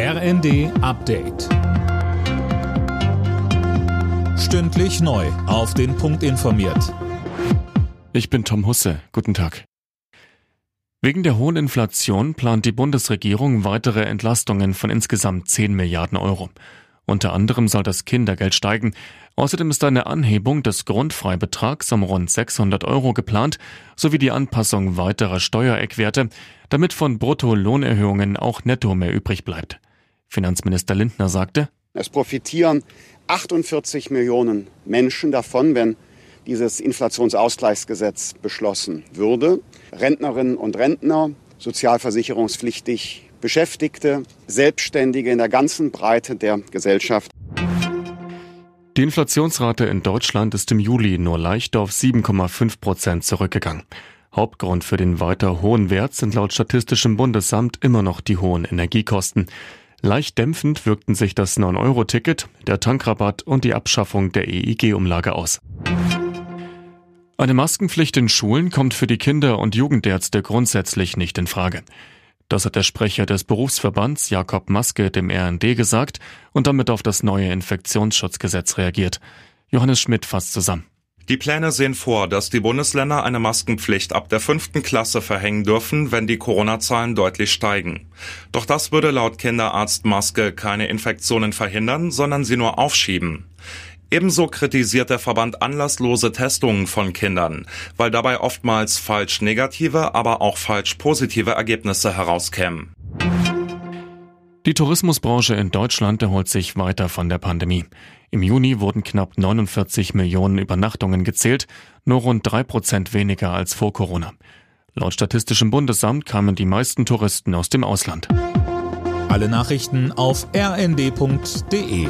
RND Update. Stündlich neu. Auf den Punkt informiert. Ich bin Tom Husse. Guten Tag. Wegen der hohen Inflation plant die Bundesregierung weitere Entlastungen von insgesamt 10 Milliarden Euro. Unter anderem soll das Kindergeld steigen. Außerdem ist eine Anhebung des Grundfreibetrags um rund 600 Euro geplant, sowie die Anpassung weiterer Steuereckwerte, damit von Bruttolohnerhöhungen auch netto mehr übrig bleibt. Finanzminister Lindner sagte, es profitieren 48 Millionen Menschen davon, wenn dieses Inflationsausgleichsgesetz beschlossen würde. Rentnerinnen und Rentner, sozialversicherungspflichtig Beschäftigte, Selbstständige in der ganzen Breite der Gesellschaft. Die Inflationsrate in Deutschland ist im Juli nur leicht auf 7,5 Prozent zurückgegangen. Hauptgrund für den weiter hohen Wert sind laut Statistischem Bundesamt immer noch die hohen Energiekosten. Leicht dämpfend wirkten sich das 9-Euro-Ticket, der Tankrabatt und die Abschaffung der EIG-Umlage aus. Eine Maskenpflicht in Schulen kommt für die Kinder- und Jugendärzte grundsätzlich nicht in Frage. Das hat der Sprecher des Berufsverbands Jakob Maske dem RND gesagt und damit auf das neue Infektionsschutzgesetz reagiert. Johannes Schmidt fasst zusammen. Die Pläne sehen vor, dass die Bundesländer eine Maskenpflicht ab der fünften Klasse verhängen dürfen, wenn die Corona-Zahlen deutlich steigen. Doch das würde laut Kinderarzt Maske keine Infektionen verhindern, sondern sie nur aufschieben. Ebenso kritisiert der Verband anlasslose Testungen von Kindern, weil dabei oftmals falsch negative, aber auch falsch positive Ergebnisse herauskämen. Die Tourismusbranche in Deutschland erholt sich weiter von der Pandemie. Im Juni wurden knapp 49 Millionen Übernachtungen gezählt, nur rund drei Prozent weniger als vor Corona. Laut Statistischem Bundesamt kamen die meisten Touristen aus dem Ausland. Alle Nachrichten auf rnd.de